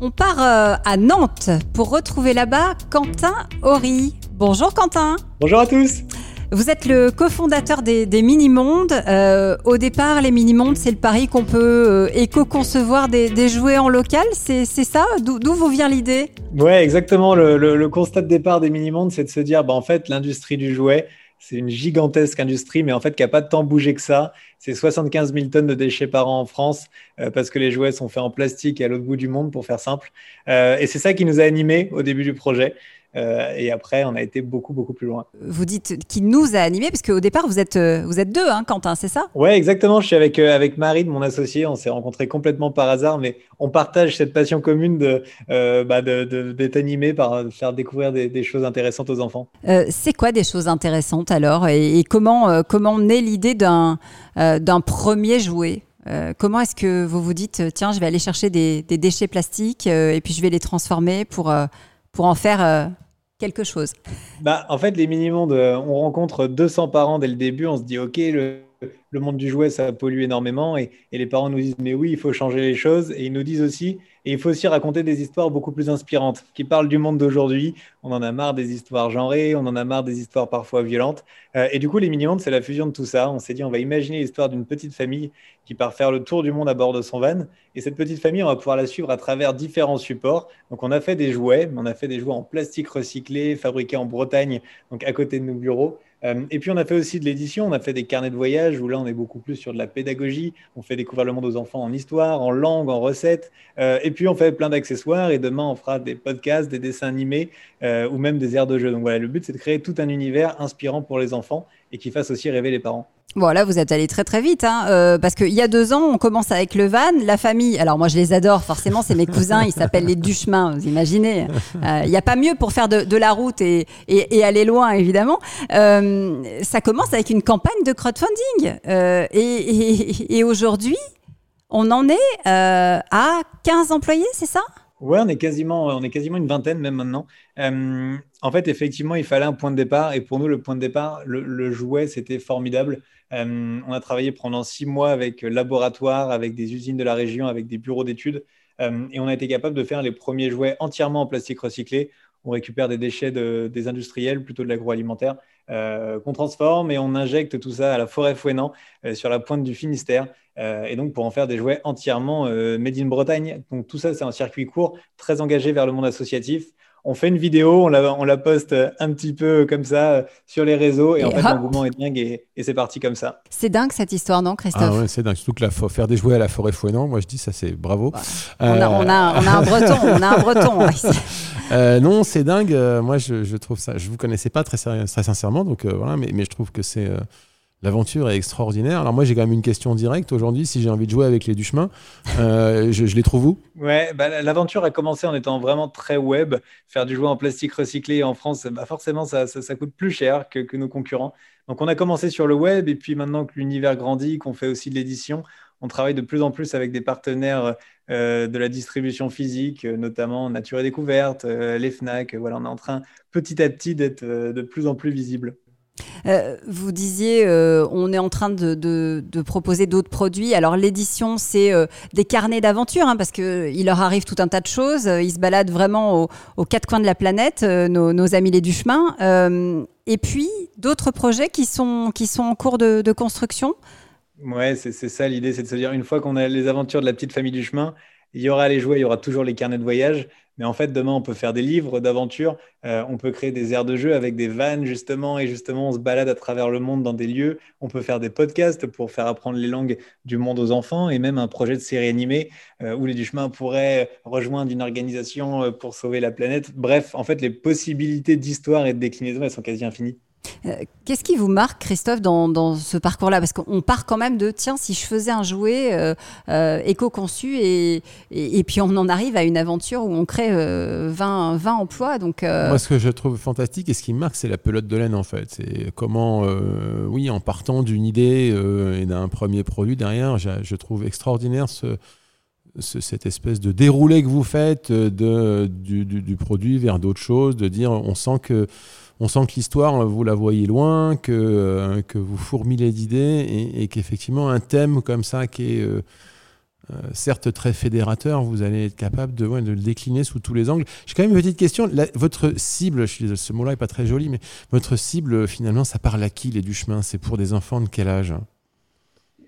On part euh, à Nantes pour retrouver là-bas Quentin Horry. Bonjour Quentin. Bonjour à tous. Vous êtes le cofondateur des, Mini-Mondes. Euh, au départ, les Mini-Mondes, c'est le pari qu'on peut euh, éco-concevoir des, jouets en local. C'est ça? D'où vous vient l'idée? Ouais, exactement. Le, constat de départ des Mini-Mondes, c'est de se dire, bah, en fait, l'industrie du jouet, c'est une gigantesque industrie, mais en fait, qui n'a pas temps bougé que ça. C'est 75 000 tonnes de déchets par an en France, euh, parce que les jouets sont faits en plastique et à l'autre bout du monde, pour faire simple. Euh, et c'est ça qui nous a animés au début du projet. Euh, et après, on a été beaucoup, beaucoup plus loin. Vous dites qui nous a animés, parce qu'au départ, vous êtes, euh, vous êtes deux, hein, Quentin, c'est ça? Ouais, exactement. Je suis avec, euh, avec Marie, mon associé. On s'est rencontrés complètement par hasard, mais on partage cette passion commune de, bah, d'être animé par faire découvrir des, choses intéressantes aux enfants. c'est quoi des choses intéressantes alors? Et, comment, comment naît l'idée d'un, d'un premier jouet? Comment est-ce que vous vous dites, tiens, je vais aller chercher des, des déchets plastiques et puis je vais les transformer pour, pour en faire quelque chose bah, En fait, les mini-mondes, euh, on rencontre 200 parents dès le début. On se dit, OK, le, le monde du jouet, ça pollue énormément. Et, les parents nous disent, mais oui, il faut changer les choses. Et ils nous disent aussi, et il faut aussi raconter des histoires beaucoup plus inspirantes, qui parlent du monde d'aujourd'hui. On en a marre des histoires genrées, on en a marre des histoires parfois violentes. Euh, et du coup, les mini-mondes, c'est la fusion de tout ça. On s'est dit, on va imaginer l'histoire d'une petite famille qui part faire le tour du monde à bord de son van. Et cette petite famille, on va pouvoir la suivre à travers différents supports. Donc, on a fait des jouets, on a fait des jouets en plastique recyclé, fabriqués en Bretagne, donc à côté de nos bureaux. Euh, et puis on a fait aussi de l'édition, on a fait des carnets de voyage où là on est beaucoup plus sur de la pédagogie, on fait découvrir le monde aux enfants en histoire, en langue, en recettes, euh, et puis on fait plein d'accessoires et demain on fera des podcasts, des dessins animés euh, ou même des aires de jeu. Donc voilà, le but c'est de créer tout un univers inspirant pour les enfants et qui fasse aussi rêver les parents. Voilà, vous êtes allé très très vite, hein, euh, parce qu'il y a deux ans, on commence avec le van, la famille. Alors moi, je les adore, forcément, c'est mes cousins, ils s'appellent les Duchemin, vous imaginez. Euh, il n'y a pas mieux pour faire de, la route et, aller loin, évidemment. Euh, ça commence avec une campagne de crowdfunding. et, aujourd'hui, on en est à 15 employés, c'est ça? Ouais, on est quasiment, on est quasiment une vingtaine même maintenant. en fait, effectivement, il fallait un point de départ. Et pour nous, le point de départ, le jouet, c'était formidable. Euh, on a travaillé pendant six mois avec laboratoires, avec des usines de la région, avec des bureaux d'études. Euh, et on a été capable de faire les premiers jouets entièrement en plastique recyclé. On récupère des déchets des industriels, plutôt de l'agroalimentaire, euh, qu'on transforme et on injecte tout ça à la forêt Fouenant, sur la pointe du Finistère. et donc pour en faire des jouets entièrement made in Bretagne. Donc tout ça, c'est un circuit court, très engagé vers le monde associatif on fait une vidéo, on la, on la poste un petit peu comme ça euh, sur les réseaux et, en fait l'engouement est dingue et, c'est parti comme ça. C'est dingue cette histoire, non Christophe? Ah ouais, C'est dingue, surtout que la, faire des jouets à la forêt fouennant, moi je dis ça c'est bravo. On, a, on, a, un breton, on a un breton euh, non, c'est dingue, euh, moi je, trouve ça, je vous connaissais pas très, sincèrement, donc voilà, mais, je trouve que c'est L'aventure est extraordinaire. Alors moi, j'ai quand même une question directe aujourd'hui. Si j'ai envie de jouer avec les Duchemin, euh, je, les trouve où? Ouais, bah, l'aventure a commencé en étant vraiment très web. Faire du jouet en plastique recyclé en France, bah, forcément, ça, ça, coûte plus cher que, que, nos concurrents. Donc on a commencé sur le web et puis maintenant que l'univers grandit, qu'on fait aussi de l'édition, on travaille de plus en plus avec des partenaires euh, de la distribution physique, notamment Nature et Découverte, euh, les FNAC. Voilà, on est en train petit à petit d'être de plus en plus visible. Euh, vous disiez, euh, on est en train de, proposer d'autres produits. Alors l'édition, c'est euh, des carnets d'aventure, hein, parce qu'il leur arrive tout un tas de choses. Ils se baladent vraiment aux, quatre coins de la planète, nos, amis les du chemin. et puis d'autres projets qui sont, qui sont en cours de construction. Ouais, c'est ça l'idée, c'est de se dire, une fois qu'on a les aventures de la petite famille du chemin, il y aura les jouets, il y aura toujours les carnets de voyage. Mais en fait, demain, on peut faire des livres d'aventure, euh, on peut créer des aires de jeu avec des vannes, justement, et justement, on se balade à travers le monde dans des lieux. On peut faire des podcasts pour faire apprendre les langues du monde aux enfants, et même un projet de série animée euh, où les du chemin pourraient rejoindre une organisation euh, pour sauver la planète. Bref, en fait, les possibilités d'histoire et de déclinaison, elles sont quasi infinies. Euh, qu'est-ce qui vous marque, Christophe, dans, ce parcours-là? Parce qu'on part quand même de, tiens, si je faisais un jouet euh, euh, éco-conçu et, et, puis on en arrive à une aventure où on crée 20, 20, emplois. Donc, Moi, ce que je trouve fantastique et ce qui me marque, c'est la pelote de laine, en fait. C'est comment, oui, en partant d'une idée et d'un premier produit derrière, je, trouve extraordinaire ce, cette espèce de déroulé que vous faites de, du, du produit vers d'autres choses, de dire, on sent que que l'histoire, vous la voyez loin, que, euh, que vous fourmillez d'idées et, qu'effectivement, un thème comme ça qui est. Euh, certes très fédérateur, vous allez être capable de, de, le décliner sous tous les angles. J'ai quand même une petite question. votre cible, je suis, ce mot-là n'est pas très joli, mais votre cible, finalement, ça parle à qui les du chemin? C'est pour des enfants de quel âge?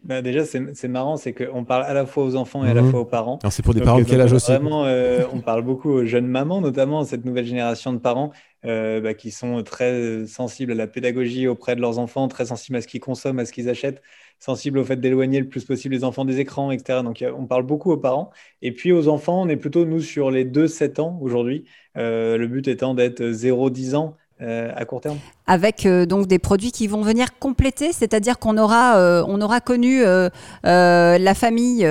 Bah déjà, c'est marrant, c'est qu'on parle à la fois aux enfants et à la mhm. fois aux parents. c'est pour des parents de quel âge aussi Vraiment, euh, on parle beaucoup aux jeunes mamans, notamment cette nouvelle génération de parents euh, bah, qui sont très sensibles à la pédagogie auprès de leurs enfants, très sensibles à ce qu'ils consomment, à ce qu'ils achètent, sensibles au fait d'éloigner le plus possible les enfants des écrans, etc. Donc, on parle beaucoup aux parents. Et puis aux enfants, on est plutôt, nous, sur les 2-7 ans aujourd'hui. Euh, le but étant d'être 0-10 ans euh, à court terme. Avec euh, donc des produits qui vont venir compléter, c'est-à-dire qu'on aura, euh, on aura connu la famille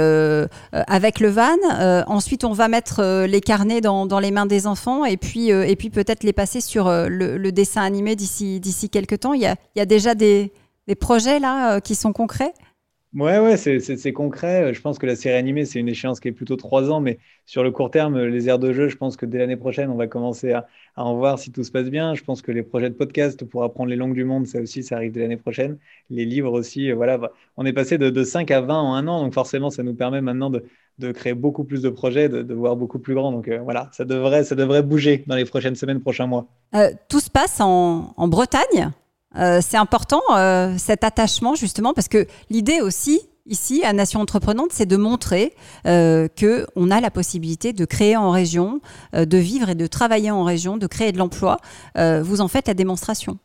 avec le van. ensuite, on va mettre les carnets dans, dans, les mains des enfants et puis, et puis peut-être les passer sur le, dessin animé d'ici, d'ici quelques temps. Il y a, il y a déjà des, des projets là qui sont concrets Ouais, ouais, c'est concret. Je pense que la série animée, c'est une échéance qui est plutôt trois ans, mais sur le court terme, les aires de jeu, je pense que dès l'année prochaine, on va commencer à, en voir si tout se passe bien. Je pense que les projets de podcast pour apprendre les langues du monde, ça aussi, ça arrive dès l'année prochaine. Les livres aussi, euh, voilà. On est passé de, 5 à 20 en un an, donc forcément, ça nous permet maintenant de, créer beaucoup plus de projets, de, voir beaucoup plus grand. Donc euh, voilà, ça devrait, ça devrait bouger dans les prochaines semaines, prochains mois. Euh, tout se passe en, en Bretagne? Euh, c'est important euh, cet attachement justement parce que l'idée aussi ici à Nation Entreprenante, c'est de montrer euh, que a la possibilité de créer en région, de vivre et de travailler en région, de créer de l'emploi. vous en faites la démonstration.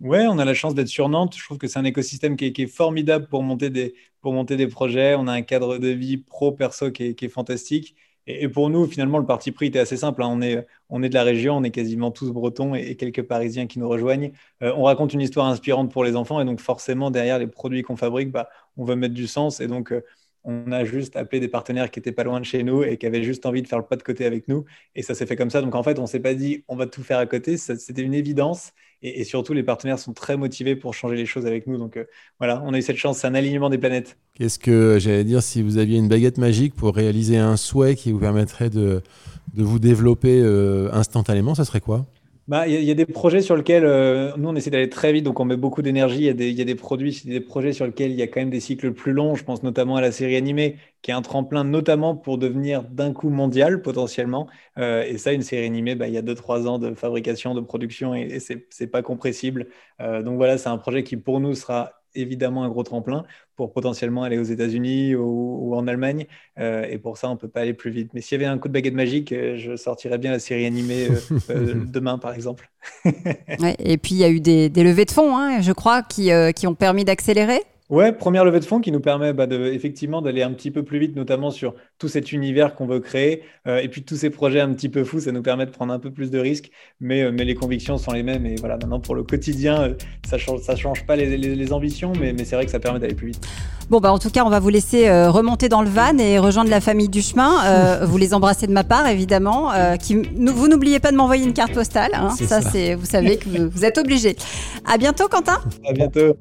Ouais, on a la chance d'être sur Nantes. Je trouve que c'est un écosystème qui est, formidable pour monter, des, pour monter des projets. On a un cadre de vie pro-perso qui est fantastique. Et, pour nous, finalement, le parti pris était assez simple. Hein. On, est, on est de la région, on est quasiment tous bretons et, quelques Parisiens qui nous rejoignent. Euh, on raconte une histoire inspirante pour les enfants et donc forcément, derrière les produits qu'on fabrique, bah, on veut mettre du sens. Et donc, euh, on a juste appelé des partenaires qui étaient pas loin de chez nous et qui avaient juste envie de faire le pas de côté avec nous. Et ça s'est fait comme ça. Donc en fait, on s'est pas dit on va tout faire à côté. C'était une évidence. Et, surtout, les partenaires sont très motivés pour changer les choses avec nous. Donc euh, voilà, on a eu cette chance. C'est un alignement des planètes. Qu'est-ce que j'allais dire si vous aviez une baguette magique pour réaliser un souhait qui vous permettrait de, vous développer euh, instantanément, ça serait quoi? Bah, il y, a des projets sur lesquels euh, nous, on essaie d'aller très vite, donc on met beaucoup d'énergie. Il y, a des produits, des projets sur lesquels il y a quand même des cycles plus longs. Je pense notamment à la série animée, qui est un tremplin notamment pour devenir d'un coup mondial potentiellement. Euh, et ça, une série animée, bah, il y a 2-3 ans de fabrication, de production, et, et c'est pas compressible. Euh, donc voilà, c'est un projet qui pour nous sera évidemment un gros tremplin pour potentiellement aller aux États-Unis ou, en Allemagne. Euh, et pour ça, on ne peut pas aller plus vite. Mais s'il y avait un coup de baguette magique, euh, je sortirais bien la série animée euh, demain, par exemple. et puis, il y a eu des, levées de fonds, hein, je crois, qui, qui ont permis d'accélérer Ouais, première levée de fonds qui nous permet bah, de, effectivement d'aller un petit peu plus vite, notamment sur tout cet univers qu'on veut créer. Euh, et puis tous ces projets un petit peu fous, ça nous permet de prendre un peu plus de risques, mais, euh, mais les convictions sont les mêmes. Et voilà, maintenant pour le quotidien, euh, ça change, ça change pas les, les, ambitions, mais, mais c'est vrai que ça permet d'aller plus vite. Bon, bah, en tout cas, on va vous laisser remonter dans le van et rejoindre la famille du chemin. vous les embrassez de ma part, évidemment. qui, vous n'oubliez pas de m'envoyer une carte postale. Hein. ça, c'est, vous savez que vous, vous êtes obligé. À bientôt, Quentin. À bientôt.